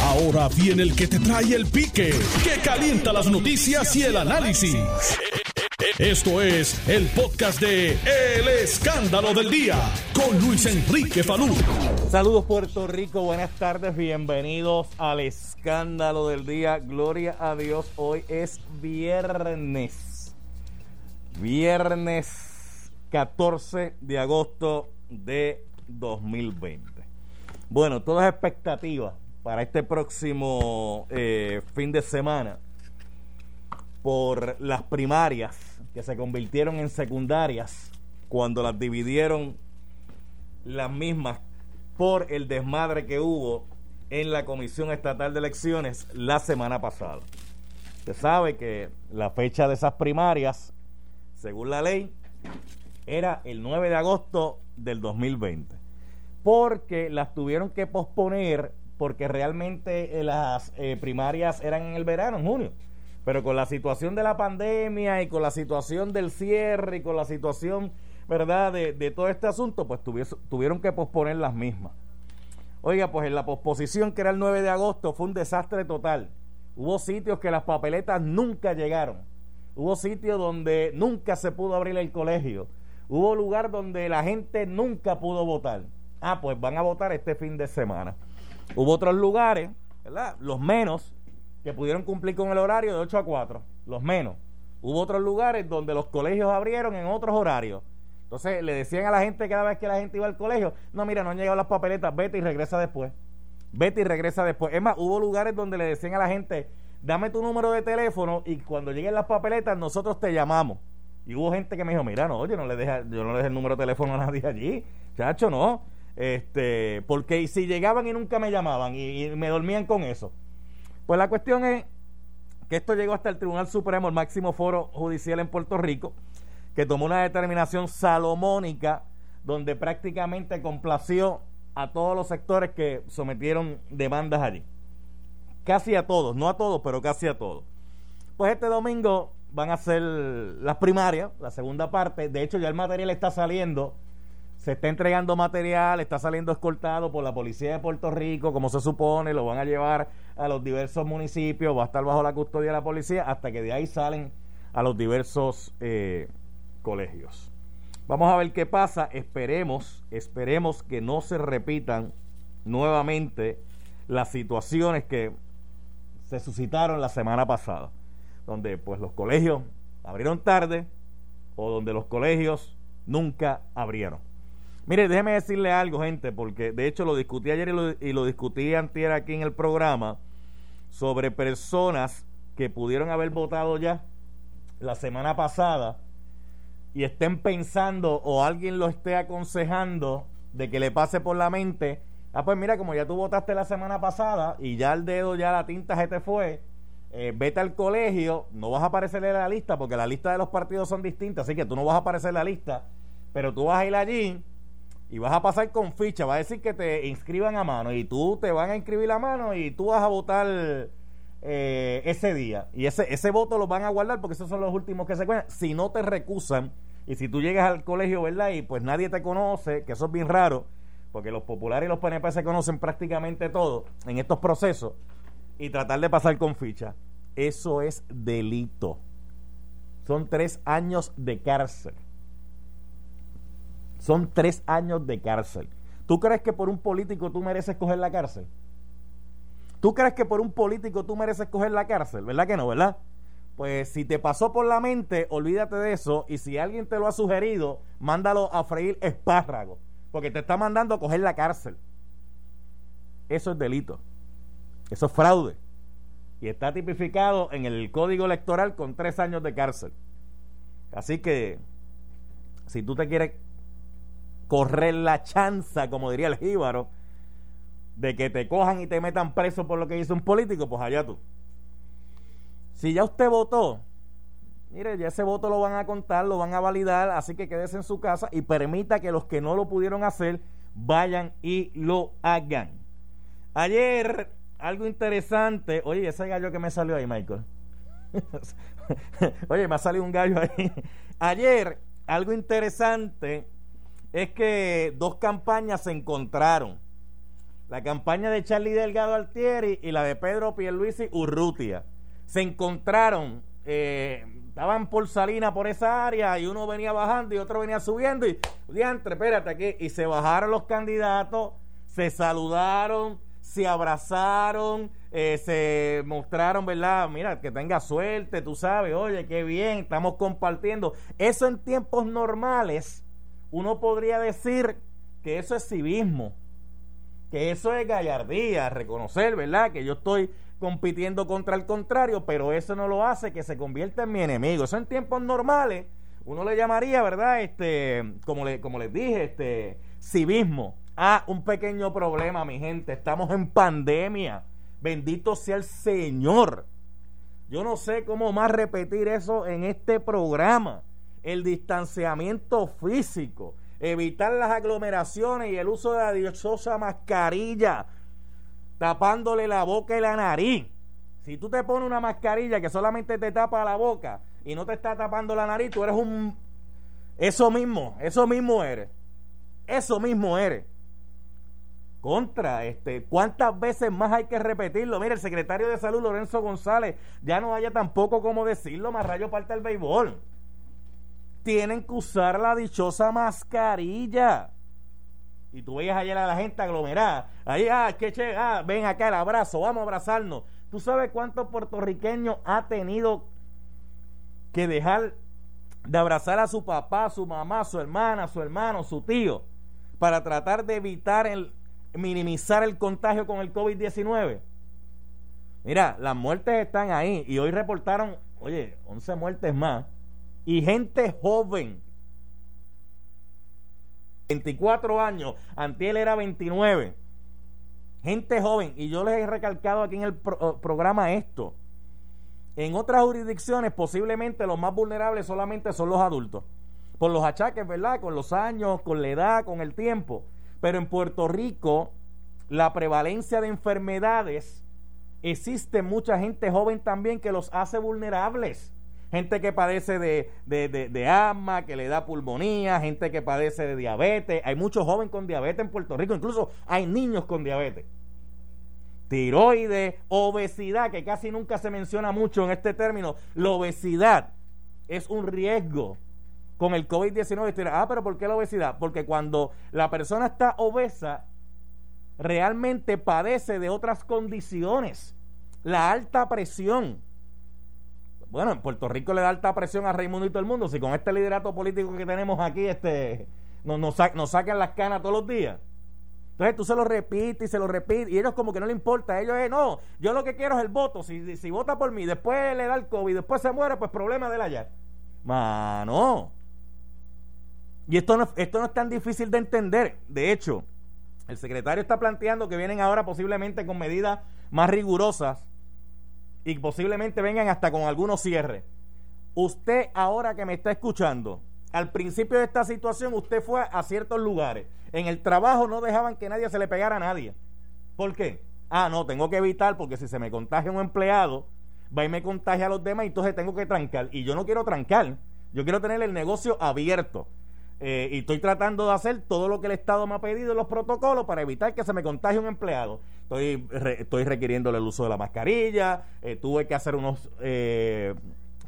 Ahora viene el que te trae el pique, que calienta las noticias y el análisis. Esto es el podcast de El Escándalo del Día con Luis Enrique Falú. Saludos Puerto Rico, buenas tardes, bienvenidos al Escándalo del Día. Gloria a Dios, hoy es viernes. Viernes 14 de agosto de 2020. Bueno, todas expectativas para este próximo eh, fin de semana por las primarias que se convirtieron en secundarias cuando las dividieron las mismas por el desmadre que hubo en la Comisión Estatal de Elecciones la semana pasada. Se sabe que la fecha de esas primarias, según la ley, era el 9 de agosto del 2020 porque las tuvieron que posponer porque realmente eh, las eh, primarias eran en el verano, en junio. Pero con la situación de la pandemia y con la situación del cierre y con la situación, ¿verdad?, de, todo este asunto, pues tuvieron que posponer las mismas. Oiga, pues en la posposición, que era el 9 de agosto, fue un desastre total. Hubo sitios que las papeletas nunca llegaron. Hubo sitios donde nunca se pudo abrir el colegio. Hubo lugar donde la gente nunca pudo votar ah, pues van a votar este fin de semana. Hubo otros lugares, ¿verdad? Los menos, que pudieron cumplir con el horario de 8 a 4, los menos. Hubo otros lugares donde los colegios abrieron en otros horarios. Entonces le decían a la gente cada vez que la gente iba al colegio, no, mira, no han llegado las papeletas, vete y regresa después. Vete y regresa después. Es más, hubo lugares donde le decían a la gente, dame tu número de teléfono y cuando lleguen las papeletas nosotros te llamamos. Y hubo gente que me dijo, mira, no, oye, no le deja, yo no le dejé el número de teléfono a nadie allí. Chacho, no. Este, porque si llegaban y nunca me llamaban y, me dormían con eso. Pues la cuestión es que esto llegó hasta el Tribunal Supremo, el máximo foro judicial en Puerto Rico, que tomó una determinación salomónica donde prácticamente complació a todos los sectores que sometieron demandas allí. Casi a todos, no a todos, pero casi a todos. Pues este domingo van a ser las primarias, la segunda parte. De hecho, ya el material está saliendo se está entregando material, está saliendo escoltado por la policía de Puerto Rico, como se supone, lo van a llevar a los diversos municipios, va a estar bajo la custodia de la policía hasta que de ahí salen a los diversos eh, colegios. Vamos a ver qué pasa, esperemos, esperemos que no se repitan nuevamente las situaciones que se suscitaron la semana pasada, donde pues los colegios abrieron tarde o donde los colegios nunca abrieron. Mire, déjeme decirle algo, gente, porque de hecho lo discutí ayer y lo, y lo discutí antier aquí en el programa sobre personas que pudieron haber votado ya la semana pasada y estén pensando o alguien lo esté aconsejando de que le pase por la mente, ah, pues mira, como ya tú votaste la semana pasada y ya el dedo, ya la tinta se te fue, eh, vete al colegio, no vas a aparecer en la lista porque la lista de los partidos son distintas, así que tú no vas a aparecer en la lista, pero tú vas a ir allí y vas a pasar con ficha, va a decir que te inscriban a mano y tú te van a inscribir a mano y tú vas a votar eh, ese día. Y ese, ese voto lo van a guardar porque esos son los últimos que se cuentan. Si no te recusan y si tú llegas al colegio, ¿verdad? Y pues nadie te conoce, que eso es bien raro, porque los populares y los PNP se conocen prácticamente todo en estos procesos y tratar de pasar con ficha. Eso es delito. Son tres años de cárcel. Son tres años de cárcel. ¿Tú crees que por un político tú mereces coger la cárcel? ¿Tú crees que por un político tú mereces coger la cárcel? ¿Verdad que no, verdad? Pues si te pasó por la mente, olvídate de eso. Y si alguien te lo ha sugerido, mándalo a freír espárrago. Porque te está mandando a coger la cárcel. Eso es delito. Eso es fraude. Y está tipificado en el código electoral con tres años de cárcel. Así que, si tú te quieres correr la chanza, como diría el jíbaro, de que te cojan y te metan preso por lo que hizo un político, pues allá tú. Si ya usted votó, mire, ya ese voto lo van a contar, lo van a validar, así que quédese en su casa y permita que los que no lo pudieron hacer vayan y lo hagan. Ayer, algo interesante, oye, ese gallo que me salió ahí, Michael. oye, me ha salido un gallo ahí. Ayer, algo interesante es que dos campañas se encontraron. la campaña de Charlie Delgado Altieri y la de Pedro Pierluisi Urrutia. Se encontraron, eh, estaban por Salina por esa área y uno venía bajando y otro venía subiendo y, diantre, espérate aquí, y se bajaron los candidatos, se saludaron, se abrazaron, eh, se mostraron, ¿verdad? Mira, que tenga suerte, tú sabes, oye, qué bien, estamos compartiendo. Eso en tiempos normales, uno podría decir que eso es civismo que eso es gallardía, reconocer, ¿verdad? Que yo estoy compitiendo contra el contrario, pero eso no lo hace que se convierta en mi enemigo. Eso en tiempos normales uno le llamaría, ¿verdad? Este, como, le, como les dije, este, civismo. Ah, un pequeño problema, mi gente. Estamos en pandemia. Bendito sea el Señor. Yo no sé cómo más repetir eso en este programa. El distanciamiento físico evitar las aglomeraciones y el uso de la dichosa mascarilla, tapándole la boca y la nariz. Si tú te pones una mascarilla que solamente te tapa la boca y no te está tapando la nariz, tú eres un... Eso mismo, eso mismo eres. Eso mismo eres. Contra, este, ¿cuántas veces más hay que repetirlo? Mira, el secretario de salud, Lorenzo González, ya no haya tampoco como decirlo, más rayo parte el béisbol tienen que usar la dichosa mascarilla. Y tú veías ayer a la gente aglomerada. Ahí, ah, que che, ah, ven acá el abrazo, vamos a abrazarnos. ¿Tú sabes cuántos puertorriqueños ha tenido que dejar de abrazar a su papá, su mamá, su hermana, su hermano, su tío, para tratar de evitar el, minimizar el contagio con el COVID-19? Mira, las muertes están ahí y hoy reportaron, oye, 11 muertes más y gente joven. 24 años, Antiel era 29. Gente joven, y yo les he recalcado aquí en el eh, programa esto. En otras jurisdicciones, posiblemente los más vulnerables solamente son los adultos. Por los achaques, ¿verdad? Con los años, con la edad, con el tiempo. Pero en Puerto Rico, la prevalencia de enfermedades, existe mucha gente joven también que los hace vulnerables gente que padece de, de, asma, que le da pulmonía, gente que padece de diabetes. Hay muchos jóvenes con diabetes en Puerto Rico, incluso hay niños con diabetes. Tiroides, obesidad, que casi nunca se menciona mucho en este término. La obesidad es un riesgo con el COVID-19. Ah, pero ¿por qué la obesidad? Porque cuando la persona está obesa, realmente padece de otras condiciones. La alta presión, bueno, en Puerto Rico le da alta presión a Raimundo y todo el mundo. Si con este liderato político que tenemos aquí, este, nos, nos, sacan las canas todos los días. Entonces tú se lo repites y se lo repites y ellos como que no le importa. Ellos no, yo lo que quiero es el voto. Si, si vota por mí, después le da el COVID, después se muere, pues problema de él allá. Mano. Y esto no, esto no es tan difícil de entender. De hecho, el secretario está planteando que vienen ahora posiblemente con medidas más rigurosas y posiblemente vengan hasta con algunos cierres. Usted ahora que me está escuchando, al principio de esta situación usted fue a ciertos lugares. En el trabajo no dejaban que nadie se le pegara a nadie. ¿Por qué? Ah, no, tengo que evitar porque si se me contagia un empleado, va y me contagia a los demás entonces tengo que trancar. Y yo no quiero trancar, yo quiero tener el negocio abierto. Eh, y estoy tratando de hacer todo lo que el Estado me ha pedido en los protocolos para evitar que se me contagie un empleado. Estoy, estoy requiriéndole el uso de la mascarilla, eh, tuve que hacer unos eh,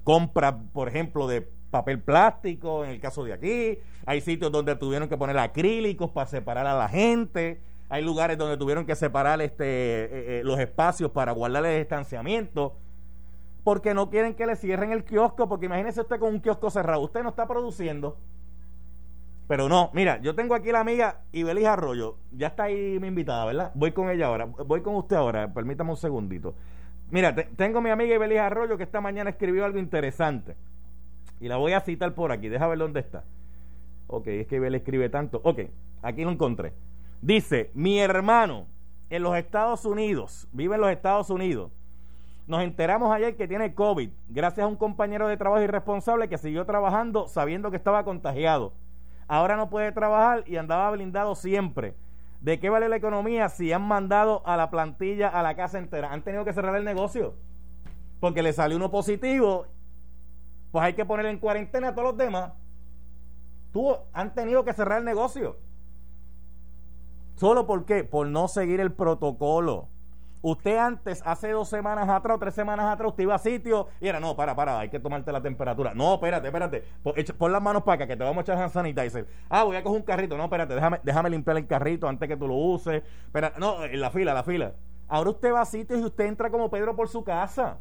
compras, por ejemplo, de papel plástico en el caso de aquí. Hay sitios donde tuvieron que poner acrílicos para separar a la gente. Hay lugares donde tuvieron que separar este, los espacios para guardar el distanciamiento porque no quieren que le cierren el kiosco, porque imagínese usted con un kiosco cerrado, usted no está produciendo, pero no, mira, yo tengo aquí la amiga Ibelis Arroyo. Ya está ahí mi invitada, ¿verdad? Voy con ella ahora. Voy con usted ahora. Permítame un segundito. Mira, tengo mi amiga Ibelis Arroyo que esta mañana escribió algo interesante. Y la voy a citar por aquí. Deja ver dónde está. Ok, es que Ibelis escribe tanto. Ok, aquí lo encontré. Dice, mi hermano en los Estados Unidos, vive en los Estados Unidos. Nos enteramos ayer que tiene COVID, gracias a un compañero de trabajo irresponsable que siguió trabajando sabiendo que estaba contagiado ahora no puede trabajar y andaba blindado siempre. ¿De qué vale la economía si han mandado a la plantilla a la casa entera? Han tenido que cerrar el negocio porque le salió uno positivo, pues hay que poner en cuarentena a todos los demás. Tú han tenido que cerrar el negocio. ¿Solo por qué? Por no seguir el protocolo. Usted antes, hace dos semanas atrás o tres semanas atrás, usted iba a sitio y era, no, para, para, hay que tomarte la temperatura. No, espérate, espérate. Pon, las manos para acá, que te vamos a echar hand sanitizer. Ah, voy a coger un carrito. No, espérate, déjame, déjame limpiar el carrito antes que tú lo uses. No, en la fila, la fila. Ahora usted va a sitios y usted entra como Pedro por su casa.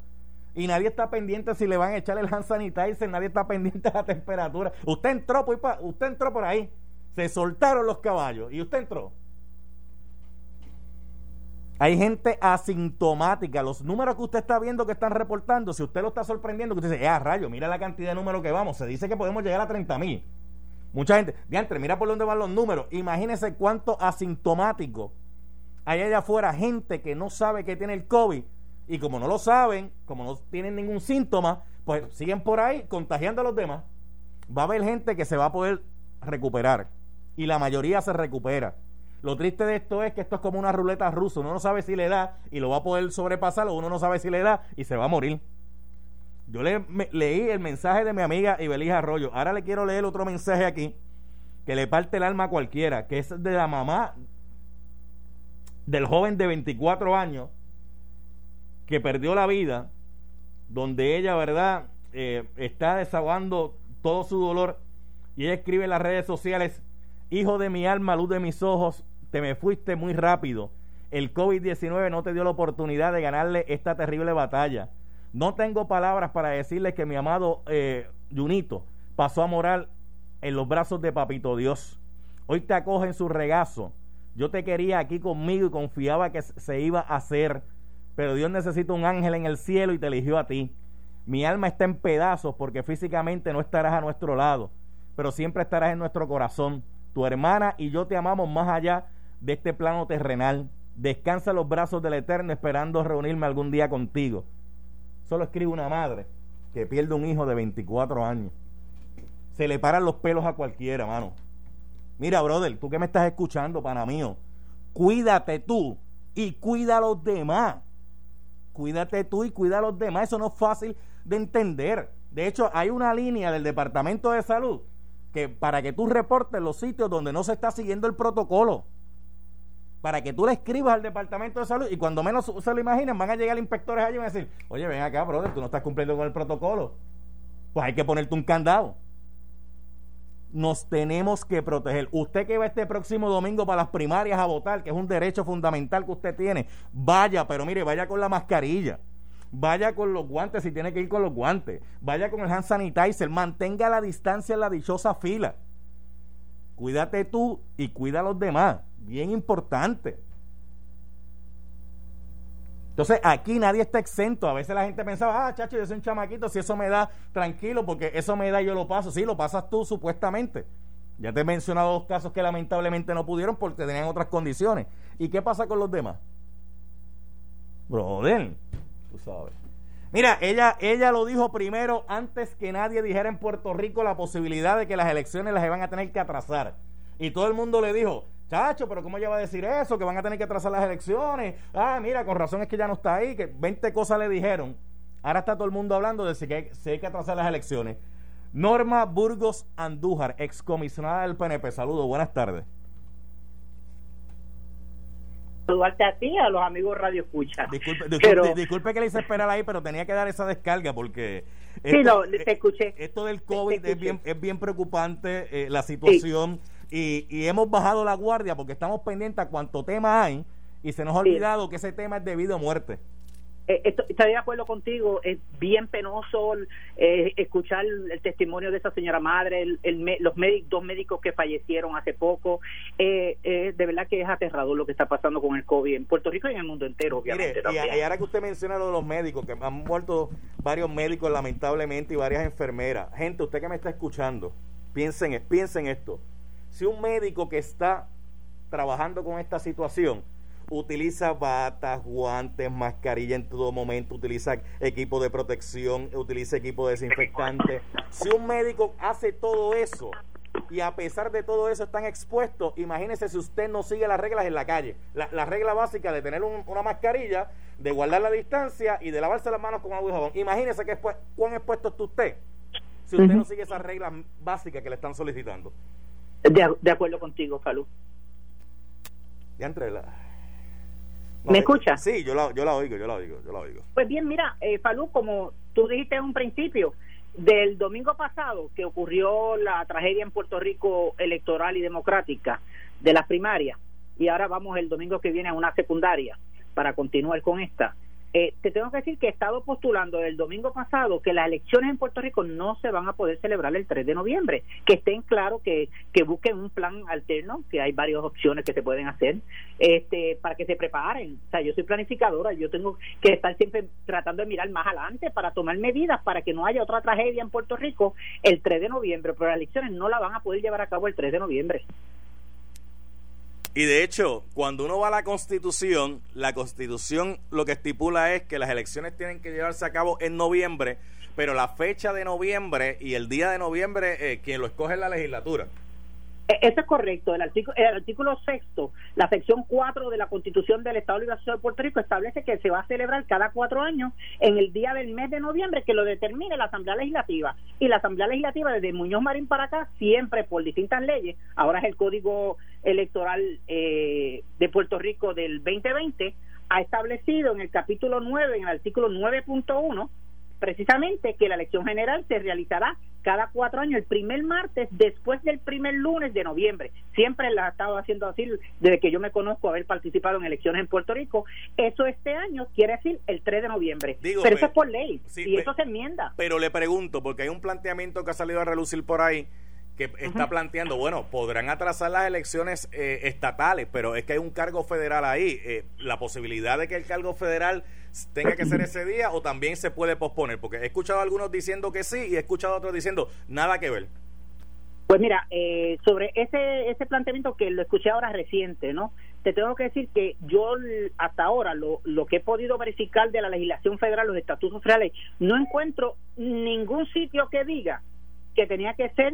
Y nadie está pendiente si le van a echar el hand sanitizer, nadie está pendiente de la temperatura. Usted entró, pues, usted entró por ahí. Se soltaron los caballos y usted entró. Hay gente asintomática. Los números que usted está viendo que están reportando, si usted lo está sorprendiendo, que usted dice, eh, rayo, mira la cantidad de números que vamos. Se dice que podemos llegar a 30 mil. Mucha gente, diantre, mira por dónde van los números. Imagínese cuánto asintomático hay allá afuera, gente que no sabe que tiene el COVID. Y como no lo saben, como no tienen ningún síntoma, pues siguen por ahí contagiando a los demás. Va a haber gente que se va a poder recuperar. Y la mayoría se recupera. Lo triste de esto es que esto es como una ruleta rusa. Uno no sabe si le da y lo va a poder sobrepasar, o uno no sabe si le da y se va a morir. Yo le, leí el mensaje de mi amiga Ibelija Arroyo. Ahora le quiero leer otro mensaje aquí que le parte el alma a cualquiera, que es de la mamá del joven de 24 años que perdió la vida, donde ella, ¿verdad?, eh, está desahogando todo su dolor y ella escribe en las redes sociales, hijo de mi alma, luz de mis ojos, te me fuiste muy rápido. El COVID-19 no te dio la oportunidad de ganarle esta terrible batalla. No tengo palabras para decirle que mi amado eh, Junito pasó a morar en los brazos de Papito Dios. Hoy te acoge en su regazo. Yo te quería aquí conmigo y confiaba que se iba a hacer, pero Dios necesita un ángel en el cielo y te eligió a ti. Mi alma está en pedazos porque físicamente no estarás a nuestro lado, pero siempre estarás en nuestro corazón. Tu hermana y yo te amamos más allá de este plano terrenal. Descansa los brazos del Eterno esperando reunirme algún día contigo. Solo escribe una madre que pierde un hijo de 24 años. Se le paran los pelos a cualquiera, mano. Mira, brother, tú que me estás escuchando, pana mío, cuídate tú y cuida a los demás. Cuídate tú y cuida a los demás. Eso no es fácil de entender. De hecho, hay una línea del Departamento de Salud que para que tú reportes los sitios donde no se está siguiendo el protocolo para que tú le escribas al Departamento de Salud y cuando menos se lo imaginen van a llegar inspectores allí y van a decir, oye, ven acá, brother, tú no estás cumpliendo con el protocolo. Pues hay que ponerte un candado. Nos tenemos que proteger. Usted que va este próximo domingo para las primarias a votar, que es un derecho fundamental que usted tiene, vaya, pero mire, vaya con la mascarilla. Vaya con los guantes si tiene que ir con los guantes. Vaya con el hand sanitizer. Mantenga la distancia en la dichosa fila. Cuídate tú y cuida a los demás bien importante. Entonces aquí nadie está exento. A veces la gente pensaba, ah, chacho, yo soy un chamaquito, si eso me da tranquilo, porque eso me da yo lo paso. Sí, lo pasas tú supuestamente. Ya te he mencionado dos casos que lamentablemente no pudieron porque tenían otras condiciones. ¿Y qué pasa con los demás? Brother, tú sabes. Mira, ella, ella lo dijo primero antes que nadie dijera en Puerto Rico la posibilidad de que las elecciones las iban a tener que atrasar. Y todo el mundo le dijo, chacho, pero ¿cómo ella va a decir eso? Que van a tener que trazar las elecciones. Ah, mira, con razón es que ya no está ahí, que 20 cosas le dijeron. Ahora está todo el mundo hablando de si hay, si hay que atrasar las elecciones. Norma Burgos Andújar, excomisionada del PNP. Saludos, buenas tardes. Saludarte a ti, a los amigos Radio Escucha. Disculpe, disculpe, que le hice esperar ahí, pero tenía que dar esa descarga porque. Esto, sí, te escuché. Esto del COVID es bien, es bien preocupante, eh, la situación y, hemos bajado la guardia porque estamos pendientes a cuánto tema hay y se nos ha olvidado que ese tema es debido a muerte. Eh, estoy de acuerdo contigo, es bien penoso eh, escuchar el testimonio de esa señora madre, el, los médicos, dos médicos que fallecieron hace poco. Eh, de verdad que es aterrador lo que está pasando con el COVID en Puerto Rico y en el mundo entero, obviamente. y, ahora que usted menciona lo de los médicos, que han muerto varios médicos lamentablemente y varias enfermeras. Gente, usted que me está escuchando, piensen, piensen esto si un médico que está trabajando con esta situación utiliza batas, guantes, mascarilla en todo momento, utiliza equipo de protección, utiliza equipo desinfectante. Si un médico hace todo eso y a pesar de todo eso están expuestos, imagínese si usted no sigue las reglas en la calle. La, regla básica de tener una mascarilla, de guardar la distancia y de lavarse las manos con agua y jabón. Imagínese que cuán expuesto está usted si usted no sigue esas reglas básicas que le están solicitando. De, acuerdo contigo, Falú. Ya entre la... ¿Me escucha? Sí, yo la, yo la oigo, yo la oigo, yo la oigo. Pues bien, mira, eh, Falú, como tú dijiste en un principio, del domingo pasado que ocurrió la tragedia en Puerto Rico electoral y democrática de las primarias, y ahora vamos el domingo que viene a una secundaria para continuar con esta. Eh, te tengo que decir que he estado postulando el domingo pasado que las elecciones en Puerto Rico no se van a poder celebrar el 3 de noviembre, que estén claros, que, que busquen un plan alterno, que hay varias opciones que se pueden hacer, este, para que se preparen. O sea, yo soy planificadora, yo tengo que estar siempre tratando de mirar más adelante para tomar medidas para que no haya otra tragedia en Puerto Rico el 3 de noviembre, pero las elecciones no la van a poder llevar a cabo el 3 de noviembre. Y de hecho, cuando uno va a la constitución, la constitución lo que estipula es que las elecciones tienen que llevarse a cabo en noviembre, pero la fecha de noviembre y el día de noviembre, eh, quien lo escoge es la legislatura. E-, eso es correcto. El artículo, el artículo sexto, la sección 4 de la Constitución del Estado Libre de Puerto Rico establece que se va a celebrar cada cuatro años en el día del mes de noviembre que lo determine la Asamblea Legislativa. Y la Asamblea Legislativa, desde Muñoz Marín para acá, siempre por distintas leyes, ahora es el Código Electoral eh, de Puerto Rico del 2020, ha establecido en el capítulo 9, en el artículo 9.1, precisamente que la elección general se realizará cada cuatro años, el primer martes después del primer lunes de noviembre. Siempre la ha estado haciendo así desde que yo me conozco haber participado en elecciones en Puerto Rico. Eso este año quiere decir el 3 de noviembre. pero eso es por ley y eso se enmienda. Pero le pregunto, porque hay un planteamiento que ha salido a relucir por ahí que está planteando, bueno, podrán atrasar las elecciones eh, estatales, pero es que hay un cargo federal ahí. Eh, la posibilidad de que el cargo federal tenga que ser ese día o también se puede posponer, porque he escuchado a algunos diciendo que sí y he escuchado a otros diciendo nada que ver. Pues mira, eh, sobre ese, ese planteamiento que lo escuché ahora reciente, ¿no? Te tengo que decir que yo hasta ahora lo, lo que he podido verificar de la legislación federal, los estatutos federales, no encuentro ningún sitio que diga que tenía que ser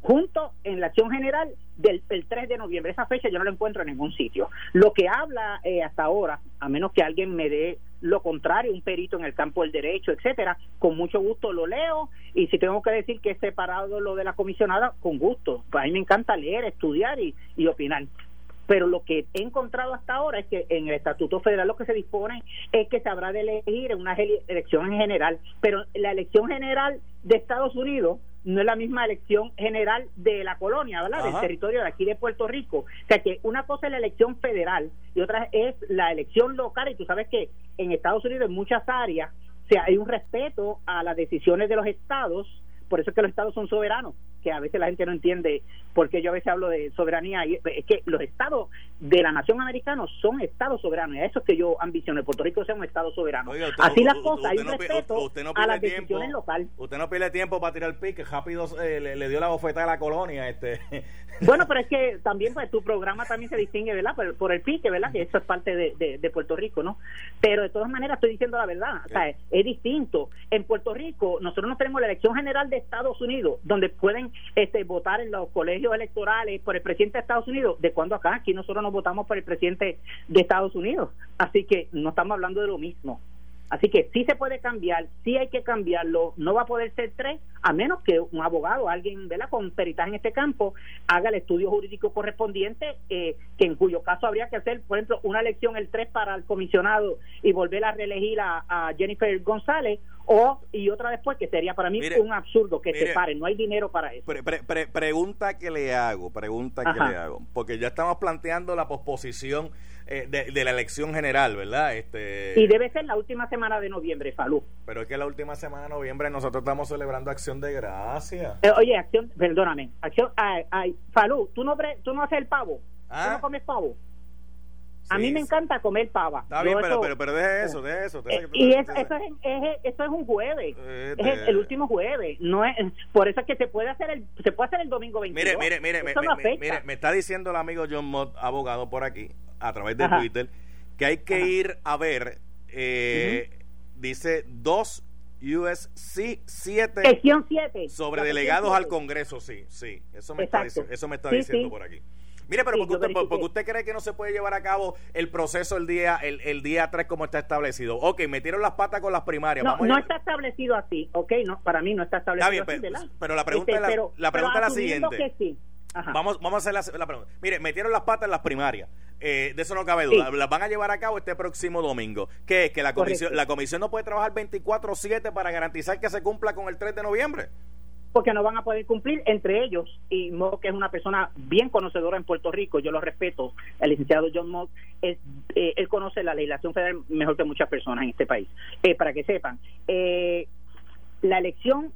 junto en la acción general del 3 de noviembre. Esa fecha yo no la encuentro en ningún sitio. Lo que habla eh, hasta ahora, a menos que alguien me dé lo contrario, un perito en el campo del derecho, etcétera, con mucho gusto lo leo y si tengo que decir que he separado lo de la comisionada, con gusto. A mí me encanta leer, estudiar y, y opinar pero lo que he encontrado hasta ahora es que en el Estatuto Federal lo que se dispone es que se habrá de elegir en una elección en general, pero la elección general de Estados Unidos no es la misma elección general de la colonia, ¿verdad? Del territorio de aquí de Puerto Rico. O sea que una cosa es la elección federal y otra es la elección local y tú sabes que en Estados Unidos en muchas áreas o sea, hay un respeto a las decisiones de los estados, por eso es que los estados son soberanos que a veces la gente no entiende porque yo a veces hablo de soberanía y es que los estados de la nación americana son estados soberanos y a eso es que yo ambiciono Puerto Rico sea un estado soberano. Así las cosas hay un respeto a las decisiones locales. Usted no pierde tiempo para tirar el pique rápido eh, le, dio la bofeta a la colonia este. Bueno pero es que también pues tu programa también se distingue verdad por, el pique verdad que eso es parte de, de, Puerto Rico no pero de todas maneras estoy diciendo la verdad o sea, es distinto. En Puerto Rico nosotros no tenemos la elección general de Estados Unidos donde pueden este, votar en los colegios electorales por el presidente de Estados Unidos, ¿de cuando acá? Aquí nosotros no votamos por el presidente de Estados Unidos. Así que no estamos hablando de lo mismo. Así que sí se puede cambiar, sí hay que cambiarlo, no va a poder ser tres, a menos que un abogado, alguien ¿verdad? con peritaje en este campo, haga el estudio jurídico correspondiente, eh, que en cuyo caso habría que hacer, por ejemplo, una elección el 3 para el comisionado y volver a reelegir a, Jennifer González, o y otra después, que sería para mí un absurdo que se pare, no hay dinero para eso. pregunta que le hago, pregunta que le hago, porque ya estamos planteando la posposición eh, de, la elección general, ¿verdad? Este... Y debe ser la última semana de noviembre, Falú. Pero es que la última semana de noviembre nosotros estamos celebrando Acción de Gracia. Eh, oye, Acción, perdóname, Acción, ay, ay, Falú, ¿tú no, ¿tú no haces el pavo? ¿Tú no ¿Ah? comes pavo? A mí me encanta comer pava. Está bien, pero, pero, pero deje eso, deje eso. Eh, y eso, eso, es, es, eso es un jueves. es el, último jueves. no es Por eso es que se puede hacer el, se puede hacer el domingo 22. Mire, mire, mire, mire, me está diciendo el amigo John Mott, abogado por aquí, a través de Twitter que hay que ir a ver, eh, dice dos USC 7 sobre delegados al Congreso, sí, sí, eso me está, eso me está diciendo por aquí. Mire, pero porque, usted, porque, usted, cree que no se puede llevar a cabo el proceso el día el, el, día 3 como está establecido. Ok, metieron las patas con las primarias. No, no está establecido así, ok, no, para mí no está establecido así. Pero, pero la pregunta, es, la, este, la, pregunta es la siguiente. Vamos, vamos a hacer la, pregunta. Mire, metieron las patas en las primarias. Eh, de eso no cabe duda. Las van a llevar a cabo este próximo domingo. ¿Qué es? Que la comisión, la comisión no puede trabajar 24-7 para garantizar que se cumpla con el 3 de noviembre porque no van a poder cumplir entre ellos. Y Mo que es una persona bien conocedora en Puerto Rico yo lo respeto. El licenciado John Mock es, eh, él conoce la legislación federal mejor que muchas personas en este país. Eh, para que sepan eh, la elección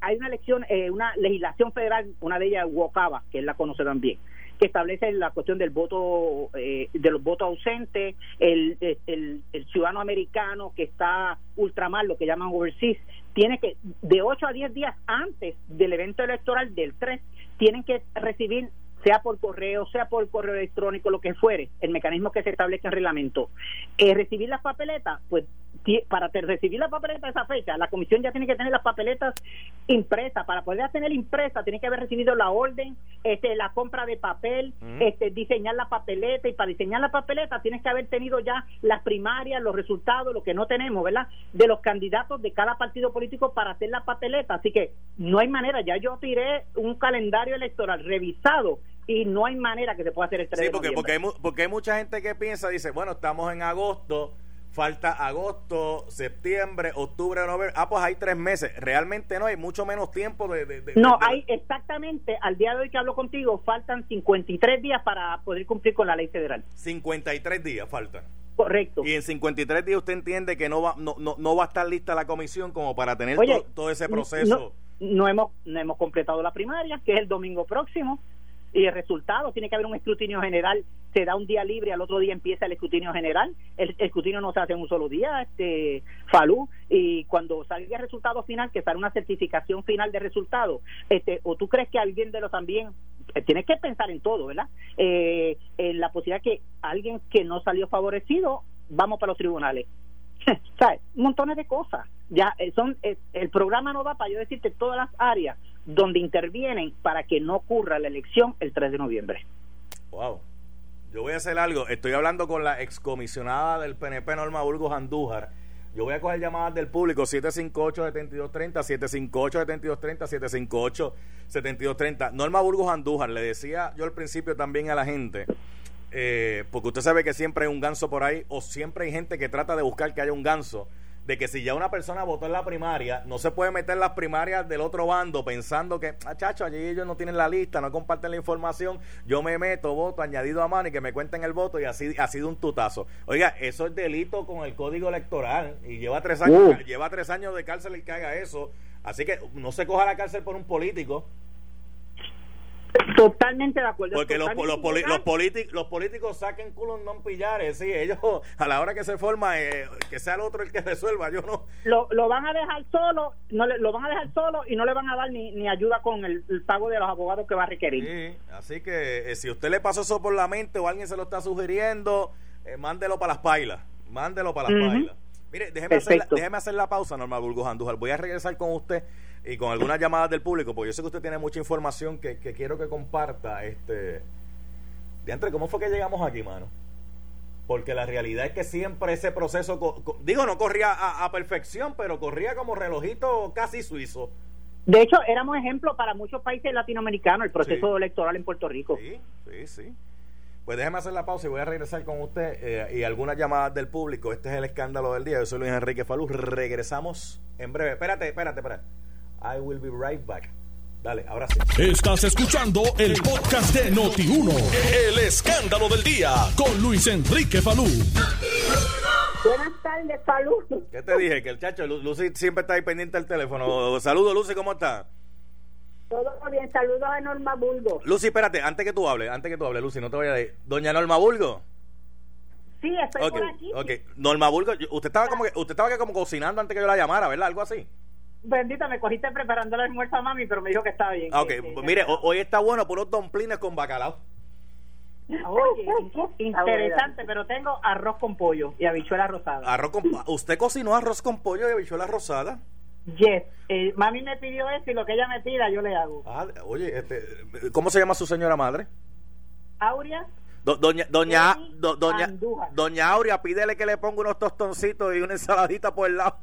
hay una elección una legislación federal una de ellas WOCABA que él la conoce también que establece la cuestión del voto de los votos ausentes el, el, el ciudadano americano que está ultramar lo que llaman overseas tiene que, de 8 a 10 días antes del evento electoral del 3, tienen que recibir sea por correo, sea por correo electrónico, lo que fuere, el mecanismo que se establece en reglamento, eh, recibir las papeletas, pues para recibir las papeletas a esa fecha, la comisión ya tiene que tener las papeletas impresas. Para poder tener impresa, tiene que haber recibido la orden, este, la compra de papel, este, diseñar la papeleta. Y para diseñar la papeleta, tienes que haber tenido ya las primarias, los resultados, lo que no tenemos, ¿verdad? De los candidatos de cada partido político para hacer la papeleta. Así que no hay manera. Ya yo tiré un calendario electoral revisado y no hay manera que se pueda hacer el 3 sí, porque, porque, hay, porque hay mucha gente que piensa, dice, bueno, estamos en agosto, falta agosto, septiembre, octubre, noviembre. Ah, pues hay tres meses. Realmente no hay mucho menos tiempo de... no, hay exactamente, al día de hoy que hablo contigo, faltan 53 días para poder cumplir con la ley federal. 53 días faltan. Correcto. Y en 53 días usted entiende que no va, no, no, no va a estar lista la comisión como para tener todo ese proceso. No, no, hemos, no hemos completado la primaria, que es el domingo próximo y el resultado tiene que haber un escrutinio general se da un día libre al otro día empieza el escrutinio general el, escrutinio no se hace en un solo día este Falú y cuando salga el resultado final que sale una certificación final de resultado este o tú crees que alguien de los también eh, tienes que pensar en todo verdad eh, en la posibilidad que alguien que no salió favorecido vamos para los tribunales ¿sabes? montones de cosas ya eh, son el programa no da para yo decirte todas las áreas donde intervienen para que no ocurra la elección el 3 de noviembre. Wow. Yo voy a hacer algo. Estoy hablando con la excomisionada del PNP, Norma Burgos Andújar. Yo voy a coger llamadas del público 758-7230, 758-7230, 758-7230. Norma Burgos Andújar, le decía yo al principio también a la gente, eh, porque usted sabe que siempre hay un ganso por ahí, o siempre hay gente que trata de buscar que haya un ganso de que si ya una persona votó en la primaria, no se puede meter las primarias del otro bando pensando que, ah, chacho, allí ellos no tienen la lista, no comparten la información, yo me meto, voto añadido a mano y que me cuenten el voto y así ha sido un tutazo. Oiga, eso es delito con el código electoral y lleva tres años, lleva tres años de cárcel el que haga eso. Así que no se coja la cárcel por un político. Totalmente de acuerdo. Porque los, los, los, políticos saquen culo no pillares, sí, ellos a la hora que se forma, eh, que sea el otro el que resuelva, yo no. Lo, lo van a dejar solo, no le, lo van a dejar solo y no le van a dar ni, ni ayuda con el, pago de los abogados que va a requerir. Sí, así que eh, si usted le pasó eso por la mente o alguien se lo está sugiriendo, eh, mándelo para las pailas, mándelo para las pailas. Mire, déjeme hacer, la, déjeme hacer la pausa, Normal Burgos Andújar. Voy a regresar con usted y con algunas llamadas del público, porque yo sé que usted tiene mucha información que, quiero que comparta. Este, de ¿cómo fue que llegamos aquí, mano? Porque la realidad es que siempre ese proceso, digo, no corría a, perfección, pero corría como relojito casi suizo. De hecho, éramos ejemplo para muchos países latinoamericanos el proceso electoral en Puerto Rico. Sí, sí, sí. Pues déjeme hacer la pausa y voy a regresar con usted eh, y algunas llamadas del público. Este es el escándalo del día. Yo soy Luis Enrique Falú. Regresamos en breve. Espérate, espérate, espérate. I will be right back. Dale, ahora sí. Estás escuchando el podcast de Noti1. El escándalo del día con Luis Enrique Falú. Buenas tardes, Falú. ¿Qué te dije? Que el chacho, Lucy siempre está ahí pendiente del teléfono. Saludos, Lucy, ¿cómo está? Todo bien, saludos a Norma Bulgo. Lucy, espérate, antes que tú hables, antes que tú hables, Lucy, no te vayas de ahí. Doña Norma Bulgo. Sí, estoy por aquí. Ok, Norma Bulgo, usted estaba como que, usted estaba como cocinando antes que yo la llamara, ¿verdad? Algo así. Bendita, me cogiste preparando el almuerzo a mami, pero me dijo que estaba bien. Ok, mire, hoy está bueno por unos domplines con bacalao. Oye, interesante, pero tengo arroz con pollo y habichuela rosada. Arroz con ¿Usted cocinó arroz con pollo y habichuela rosada? Yes. Eh, mami me pidió eso y lo que ella me pida yo le hago. Ah, oye, este, ¿cómo se llama su señora madre? Aurea. doña doña doña doña Aurea, pídele que le ponga unos tostoncitos y una ensaladita por el lado.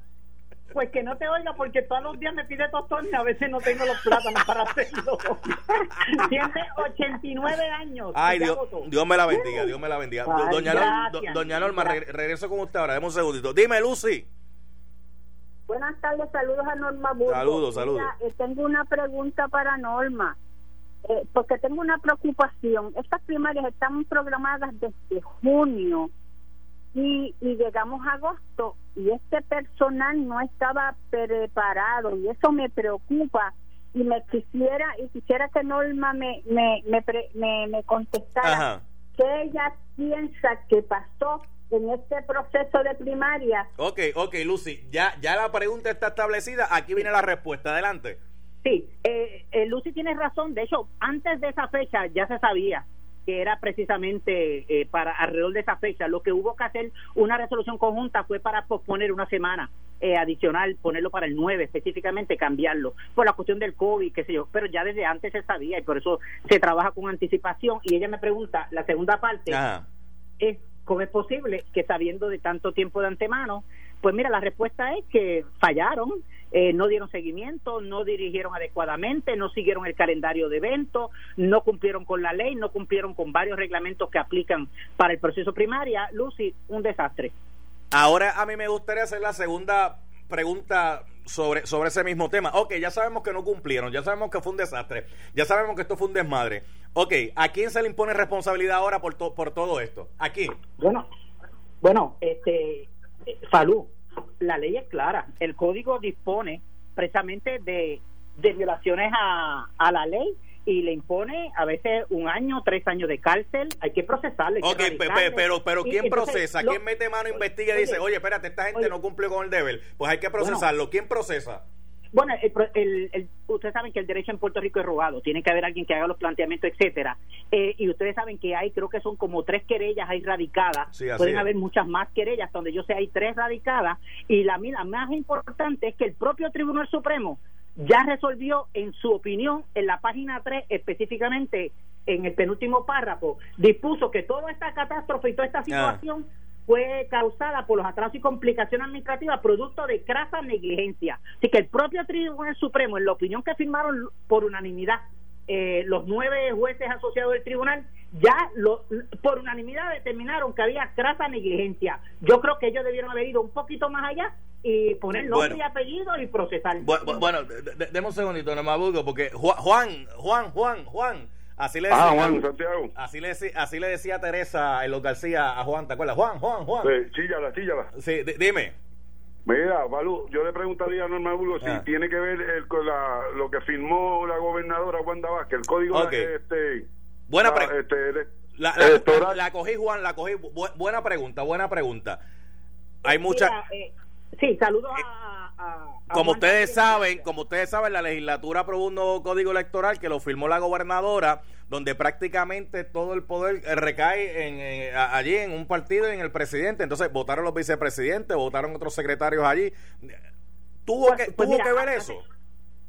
Pues que no te oiga porque todos los días me pide tostón y a veces no tengo los plátanos para hacerlo. Tiene 89 años. Ay, Dios. Dios me la bendiga, Dios me la bendiga. Ay, doña, gracias. doña Norma, regre- regreso con usted ahora, deme un segundito. Dime, Lucy. Buenas tardes, saludos a Norma Burgos. Saludos, saludos. Eh, tengo una pregunta para Norma, eh, porque tengo una preocupación. Estas primarias están programadas desde junio y, y llegamos a agosto y este personal no estaba preparado y eso me preocupa y me quisiera y quisiera que Norma me me me, pre- me, me contestara Ajá. qué ella piensa que pasó en este proceso de primaria Ok, ok, Lucy, ya, ya la pregunta está establecida, aquí viene la respuesta, adelante. Sí, eh, eh, Lucy tiene razón. De hecho, antes de esa fecha ya se sabía que era precisamente eh, para alrededor de esa fecha. Lo que hubo que hacer una resolución conjunta fue para posponer una semana eh, adicional, ponerlo para el 9 específicamente, cambiarlo, por la cuestión del COVID, qué sé yo. Pero ya desde antes se sabía y por eso se trabaja con anticipación. Y ella me pregunta, la segunda parte, Ajá. es cómo es posible que sabiendo de tanto tiempo de antemano, pues mira, la respuesta es que fallaron, eh, no dieron seguimiento, no dirigieron adecuadamente, no siguieron el calendario de eventos, no cumplieron con la ley, no cumplieron con varios reglamentos que aplican para el proceso primaria. Lucy, un desastre. Ahora a mí me gustaría hacer la segunda pregunta sobre, sobre ese mismo tema. Ok, ya sabemos que no cumplieron, ya sabemos que fue un desastre, ya sabemos que esto fue un desmadre. Ok, ¿a quién se le impone responsabilidad ahora por, to- por todo esto? Aquí. Bueno, bueno, este, Falú, la ley es clara. El código dispone precisamente de, de violaciones a, a la ley y le impone a veces un año, tres años de cárcel. Hay que procesarle. hay que Ok, pe- pe- radicarle. pero, pero Y ¿quién entonces, procesa? lo- ¿Quién mete mano, investiga y dice, oye, espérate, esta gente oye. no cumple con el deber? Pues hay que procesarlo. ¿Quién procesa? Bueno, el, el- el- ustedes saben que el derecho en Puerto Rico es rogado, tiene que haber alguien que haga los planteamientos, etcétera. Eh, y ustedes saben que hay, creo que son como tres querellas ahí radicadas. Sí, Pueden es. haber muchas más querellas, donde yo sé hay tres radicadas. Y la, la más importante es que el propio Tribunal Supremo ya resolvió, en su opinión, en la página 3, específicamente en el penúltimo párrafo, dispuso que toda esta catástrofe y toda esta situación fue causada por los atrasos y complicaciones administrativas producto de crasa negligencia. Así que el propio Tribunal Supremo, en la opinión que firmaron por unanimidad eh, los nueve jueces asociados del tribunal, ya lo, por unanimidad determinaron que había crasa negligencia. Yo creo que ellos debieron haber ido un poquito más allá y poner nombre Bueno. y apellido y procesar. Bu- bu- Bueno, de- de- deme un segundito, nomás Burgo, porque Ju- Juan, Juan, Juan, Juan, así le decía, Ah, Juan, Santiago. así le, decía- así le decía Teresa en los García a Juan, ¿te acuerdas? Juan, Juan, Juan. Sí, chíllala, chíllala. Sí, di- dime. Mira, Balú, yo le preguntaría a Norma Burgos Ah. si tiene que ver el, con la, lo que firmó la gobernadora Wanda Vázquez, el código Ok. este, Buena la- pre- este, de- La, la- electoral. la cogí, Juan, la cogí. Bu- buena pregunta, buena pregunta. Hay mucha... Mira, eh, sí, saludos a, a- a Como ustedes saben, como ustedes saben, la legislatura aprobó un nuevo código electoral que lo firmó la gobernadora, donde prácticamente todo el poder eh, recae en, allí en un partido y en el presidente. Entonces votaron los vicepresidentes, votaron otros secretarios allí. ¿Tuvo Pues- que, pues tuvo mira, que ver hace- eso?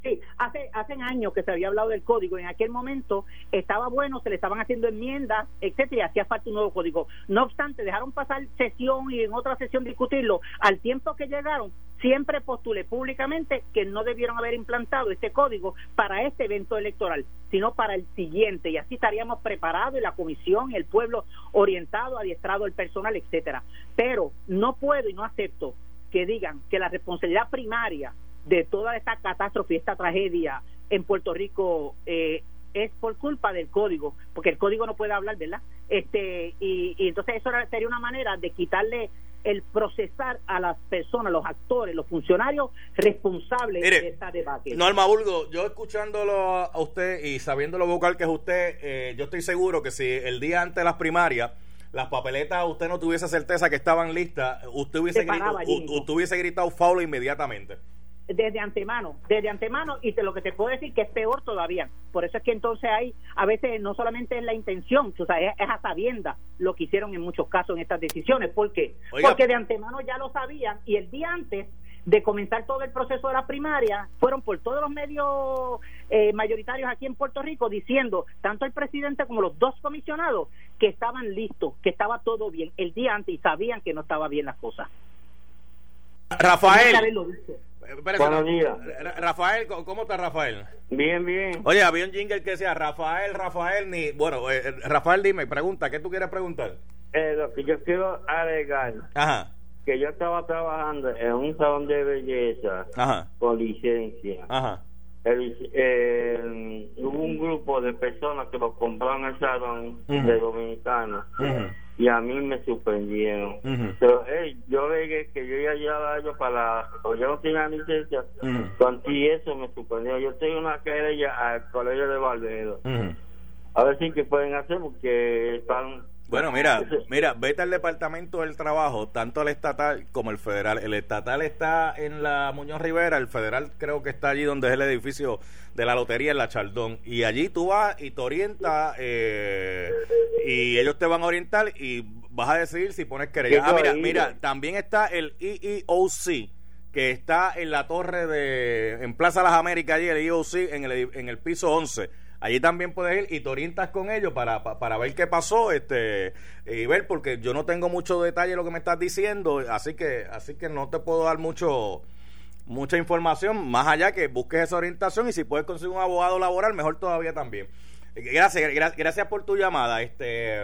Sí, hace, hace años que se había hablado del código. En aquel momento estaba bueno, se le estaban haciendo enmiendas, etcétera, y hacía falta un nuevo código. No obstante, dejaron pasar sesión y en otra sesión discutirlo. Al tiempo que llegaron, siempre postulé públicamente que no debieron haber implantado este código para este evento electoral, sino para el siguiente. Y así estaríamos preparados y la comisión, el pueblo orientado, adiestrado, el personal, etcétera. Pero no puedo y no acepto que digan que la responsabilidad primaria de toda esta catástrofe, esta tragedia en Puerto Rico eh, es por culpa del código, porque el código no puede hablar, ¿verdad? Este y, entonces eso sería una manera de quitarle el procesar a las personas, los actores, los funcionarios responsables Mire, de esta debate. Norma Burgo, yo escuchándolo a usted y sabiendo lo vocal que es usted, eh, yo estoy seguro que si el día antes de las primarias las papeletas usted no tuviese certeza que estaban listas, usted hubiese, Se paraba gri- allí u- mismo. usted hubiese gritado foul inmediatamente. Desde antemano, desde antemano, y te lo que te puedo decir que es peor todavía. Por eso es que entonces hay, a veces no solamente es la intención, o sea, es, es a sabienda lo que hicieron en muchos casos en estas decisiones. ¿Por qué? Oiga. Porque de antemano ya lo sabían y el día antes de comenzar todo el proceso de la primaria, fueron por todos los medios eh, mayoritarios aquí en Puerto Rico diciendo, tanto el presidente como los dos comisionados, que estaban listos, que estaba todo bien el día antes y sabían que no estaba bien las cosas. Rafael, Buenos días. Ra- Rafael, ¿cómo está Rafael? Bien, bien. Oye, había un jingle que decía Rafael, Rafael, ni. Bueno, eh, eh, Rafael, dime, pregunta, ¿qué tú quieres preguntar? Eh, lo que yo quiero alegar, Ajá, que yo estaba trabajando en un salón de belleza ajá, con licencia. ajá. El- eh, hubo un grupo de personas que lo compraron el salón de dominicanos Ujú. Y a mí me suspendieron. Ujú. Pero hey, yo veía que yo iba a llevar a ellos para, o yo no tenía licencia, Ujú. con y eso me suspendieron. Yo tengo una querella al colegio de Valverde. A ver si qué pueden hacer porque están... Bueno, mira, mira, vete al departamento del trabajo, tanto el estatal como el federal. El estatal está en la Muñoz Rivera, el federal creo que está allí donde es el edificio de la lotería en la Chaldón. Y allí tú vas y te orientas eh, y ellos te van a orientar y vas a decidir si pones querella. Ah, mira, mira, también está el EEOC que está en la torre de en Plaza Las Américas allí el EEOC en el en el piso 11 allí también puedes ir y te orientas con ellos para, pa- para ver qué pasó este y ver porque yo no tengo mucho detalle de lo que me estás diciendo así que así que no te puedo dar mucho mucha información más allá que busques esa orientación y si puedes conseguir un abogado laboral mejor todavía también Gracias, gra- gracias por tu llamada. Este,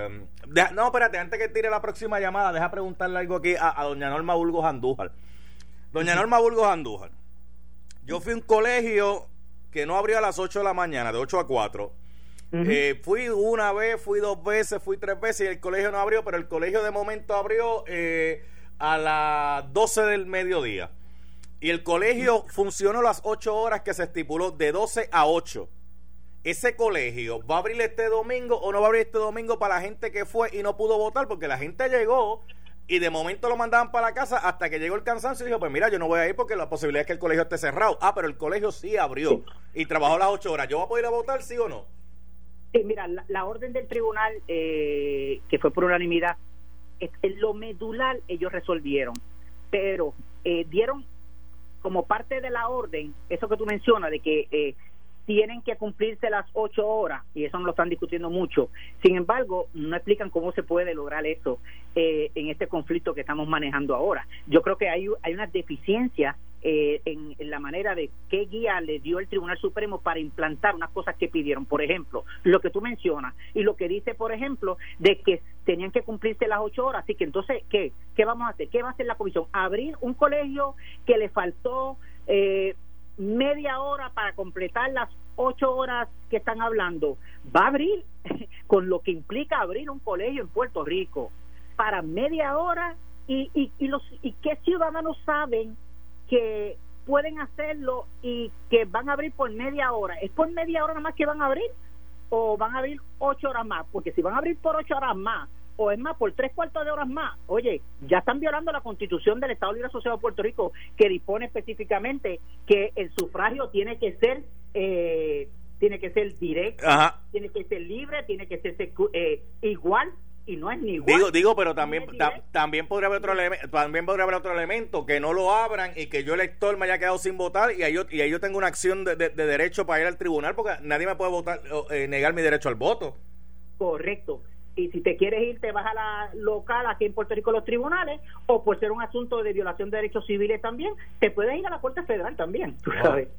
deja- no, espérate, antes que tire la próxima llamada, deja preguntarle algo aquí a, a doña Norma Burgos Andújar. Doña Norma Burgos Andújar, yo fui a un colegio que no abrió a las 8 de la mañana, de 8 a 4. Eh, fui una vez, fui dos veces, fui tres veces y el colegio no abrió, pero el colegio de momento abrió eh, a las 12 del mediodía. Y el colegio funcionó las 8 horas que se estipuló, de 12 a 8. Ese colegio va a abrir este domingo o no va a abrir este domingo para la gente que fue y no pudo votar porque la gente llegó y de momento lo mandaban para la casa hasta que llegó el cansancio y dijo, pues mira, yo no voy a ir porque la posibilidad es que el colegio esté cerrado. Ah, pero el colegio sí abrió y trabajó las 8 horas. ¿Yo voy a poder ir a votar, sí o no? Sí, mira, la, la orden del tribunal, eh, que fue por unanimidad, es lo medular ellos resolvieron, pero eh, dieron como parte de la orden, eso que tú mencionas, de que eh, tienen que cumplirse las ocho horas, y eso no lo están discutiendo mucho. Sin embargo, no explican cómo se puede lograr eso eh, en este conflicto que estamos manejando ahora. Yo creo que hay, hay una deficiencia eh, en, la manera de qué guía le dio el Tribunal Supremo para implantar unas cosas que pidieron. Por ejemplo, lo que tú mencionas y lo que dice, por ejemplo, de que tenían que cumplirse las ocho horas. Así que entonces, ¿qué? ¿Qué vamos a hacer? ¿Qué va a hacer la comisión? Abrir un colegio que le faltó eh, media hora para completar las ocho horas que están hablando. Va a abrir, con lo que implica abrir un colegio en Puerto Rico para media hora y, y, y los y qué ciudadanos saben que pueden hacerlo y que van a abrir por media hora. ¿Es por media hora nada más que van a abrir? ¿O van a abrir ocho horas más? Porque si van a abrir por ocho horas más, o es más, por tres cuartos de horas más, oye, ya están violando la constitución del Estado Libre Asociado de Puerto Rico, que dispone específicamente que el sufragio tiene que ser, eh, tiene que ser directo, Ajá. tiene que ser libre, tiene que ser eh, igual, y no es ni igual. Digo, digo, pero también ta- también podría haber otro elemento, también podría haber otro elemento que no lo abran y que yo elector me haya quedado sin votar y ahí yo, y ahí yo tengo una acción de, de- de derecho para ir al tribunal porque nadie me puede votar eh, negar mi derecho al voto. Correcto. Y si te quieres ir, te vas a la local aquí en Puerto Rico, los tribunales, o por ser un asunto de violación de derechos civiles también, te puedes ir a la Corte Federal también, tú Wow. sabes. Wow.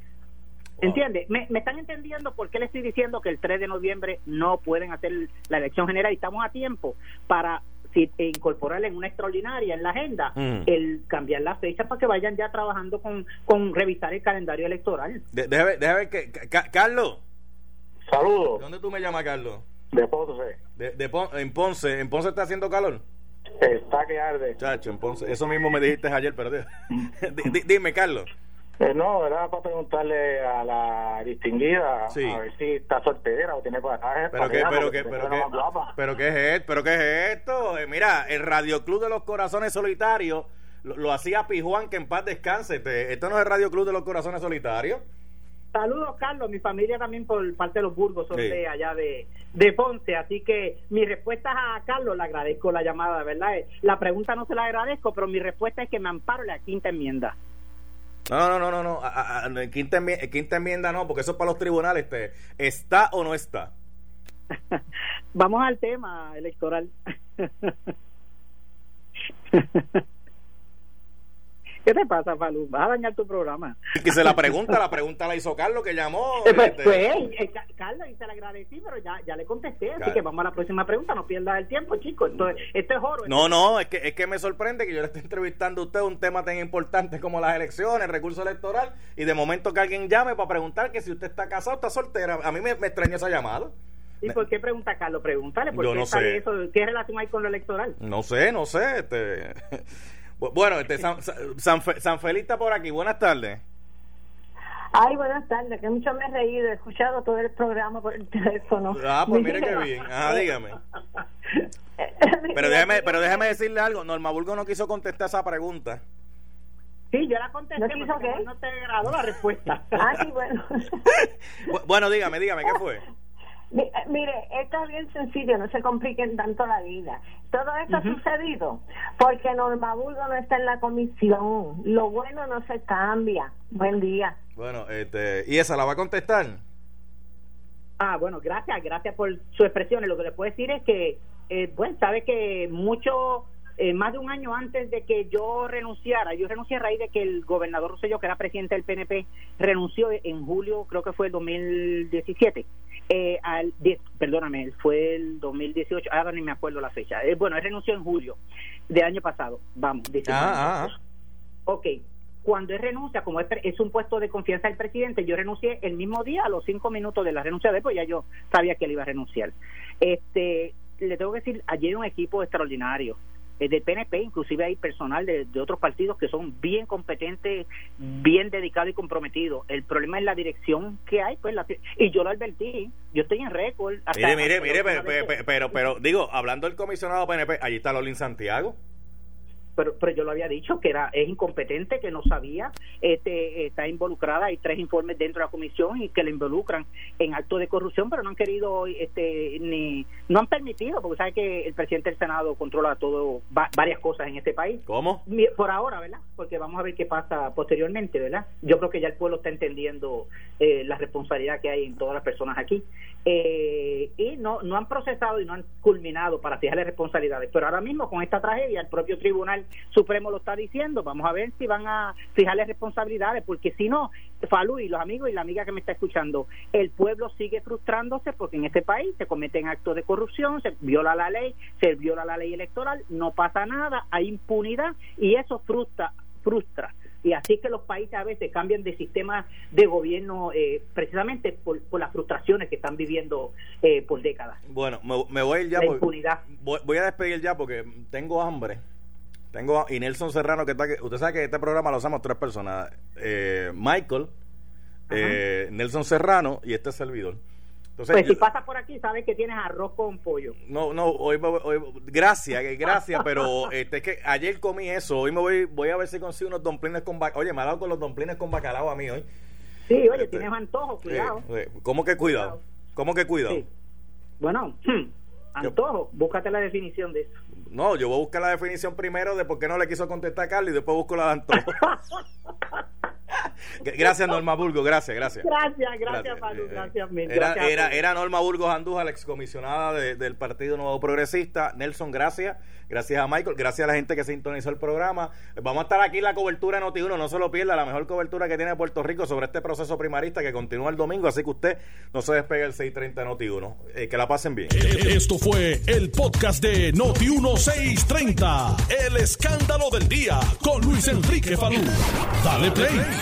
¿Entiendes? ¿Me, me están entendiendo por qué le estoy diciendo que el 3 de noviembre no pueden hacer la elección general y estamos a tiempo para si, e incorporarle en una extraordinaria en la agenda Mm. el cambiar la fecha para que vayan ya trabajando con, con revisar el calendario electoral. De- déjame ver, déjame ver que Ca- Ca- Carlos, ¿de Saludos, dónde tú me llamas, Carlos? De Ponce. De, de Pon- en Ponce, en Ponce está haciendo calor. Está que arde. Chacho, en Ponce, eso mismo me dijiste ayer, pero di- dime, Carlos. Eh, no, era para preguntarle a la distinguida Sí. a ver si está soltera o tiene pasajes. Pero qué, pero qué, pero qué, pero qué es esto, pero qué es esto. Eh, mira, el Radio Club de los Corazones Solitarios lo, lo hacía Pijuan, que en paz descanse. Te- esto no es el Radio Club de los Corazones Solitarios. Saludos, Carlos. Mi familia también por parte de los Burgos son Sí. de allá de, de Ponce. Así que mi respuesta a Carlos, le agradezco la llamada, ¿verdad? Eh, La pregunta no se la agradezco, pero mi respuesta es que me amparo en la quinta enmienda. No, no, no, no, no. A- a- a- en quinta, enmienda, quinta enmienda no, porque eso es para los tribunales. Este, ¿Está o no está? Vamos al tema electoral. ¿Qué te pasa, Falú? Vas a dañar tu programa. Y que se la pregunta, la pregunta la hizo Carlos que llamó. Eh, pues, este, pues, eh, Ca- Carlos, y se le agradecí, pero ya, ya le contesté. Así que vamos a la próxima pregunta. No pierdas el tiempo, chicos. Esto, esto es oro. No, no, es que, es que me sorprende que yo le esté entrevistando a usted un tema tan importante como las elecciones, el recurso electoral, y de momento que alguien llame para preguntar que si usted está casado o está soltera. A mí me, me extraña esa llamada. ¿Y por qué pregunta Carlos? Pregúntale, ¿por Yo qué no sé. eso? ¿Qué relación hay con lo electoral? No sé, no sé. Este... Bu- Bueno, este, San, San- San está por aquí. Buenas tardes. Ay, buenas tardes, que mucho me he reído, he escuchado todo el programa por el teléfono. Ah, pues mire qué bien. Ajá, dígame. Pero déjeme, pero déjeme decirle algo. Norma Burgo no quiso contestar esa pregunta. Sí, yo la contesté, ¿No quiso porque qué? no te agradó la respuesta. Ah, sí, bueno. Bu- Bueno, dígame, dígame, ¿qué fue? Eh, Mire, esto es bien sencillo, no se compliquen tanto la vida. Todo esto ha sucedido porque Norma Burgo no está en la comisión. Lo bueno no se cambia. Buen día. Bueno, este, ¿y esa la va a contestar? Ah, bueno, gracias, gracias por sus expresiones. Lo que le puedo decir es que, eh, bueno, sabe que mucho, eh, más de un año antes de que yo renunciara, yo renuncié a raíz de que el gobernador Rosselló, que era presidente del PNP, renunció en julio, creo que fue el 2017. Eh, al, perdóname, fue el 2018, ahora ni me acuerdo la fecha. Eh, bueno, él renunció en julio del año pasado, vamos. 19. Ah, ah, Ok, cuando él renuncia, como es, es un puesto de confianza del presidente, yo renuncié el mismo día, a los cinco minutos de la renuncia de él, pues ya yo sabía que él iba a renunciar. Este, le tengo que decir, ayer hay un equipo extraordinario. Eh, del PNP, inclusive hay personal de, de otros partidos que son bien competentes, bien dedicados y comprometidos. El problema es la dirección que hay, pues, la- y yo lo advertí, yo estoy en récord. Mire, mire, mire, pero, pero, pero, digo, hablando del comisionado PNP, allí está Lolín Santiago. Pero, pero yo lo había dicho que era es incompetente que no sabía este está involucrada hay tres informes dentro de la comisión y que le involucran en actos de corrupción pero no han querido este ni no han permitido porque sabe que el presidente del senado controla todo va- varias cosas en este país. ¿Cómo? Por ahora verdad porque vamos a ver qué pasa posteriormente verdad yo creo que ya el pueblo está entendiendo eh, la responsabilidad que hay en todas las personas aquí. Eh, y no no han procesado y no han culminado para fijarle responsabilidades. Pero ahora mismo con esta tragedia el propio tribunal supremo lo está diciendo vamos a ver si van a fijarle responsabilidades porque si no Falú y los amigos y la amiga que me está escuchando el pueblo sigue frustrándose porque en este país se cometen actos de corrupción se viola la ley se viola la ley electoral no pasa nada hay impunidad y eso frustra frustra y así que los países a veces cambian de sistema de gobierno eh, precisamente por, por las frustraciones que están viviendo eh, por décadas. Bueno, me, me voy a ir ya La. Voy, voy a despedir ya porque tengo hambre. Tengo y Nelson Serrano que está aquí. Usted sabe que este programa lo hacemos tres personas. Eh, Michael, eh, Nelson Serrano y este servidor. Entonces, Pues si pasas por aquí sabes que tienes arroz con pollo. no, no, hoy, hoy- gracias, eh, gracias, pero este, es que ayer comí eso, hoy me voy, voy a ver si consigo unos domplines con bacalao. Oye, me ha dado con los domplines con bacalao a mí hoy. Sí, oye, Este, tienes antojo, cuidado. Eh, eh, ¿Cómo que cuidado? ¿Cómo que cuidado? Sí. Bueno, hmm, antojo, búscate la definición de eso. No, yo voy a buscar la definición primero de por qué no le quiso contestar a Carlos y después busco la de antojo. gracias, Norma Burgos, gracias, gracias. Gracias, gracias, Pablo, Eh, eh, gracias, mil. Era, gracias Norma Burgos Andújar, la excomisionada de- del Partido Nuevo Progresista. Nelson, gracias. Gracias a Michael, gracias a la gente que sintonizó el programa. Vamos a estar aquí en la cobertura Noti1, no se lo pierda, la mejor cobertura que tiene Puerto Rico sobre este proceso primarista que continúa el domingo, así que usted no se despegue el 630 Noti1. Eh, que la pasen bien. Esto fue el podcast de Noti 1630. El escándalo del día con Luis Enrique Falú. Dale play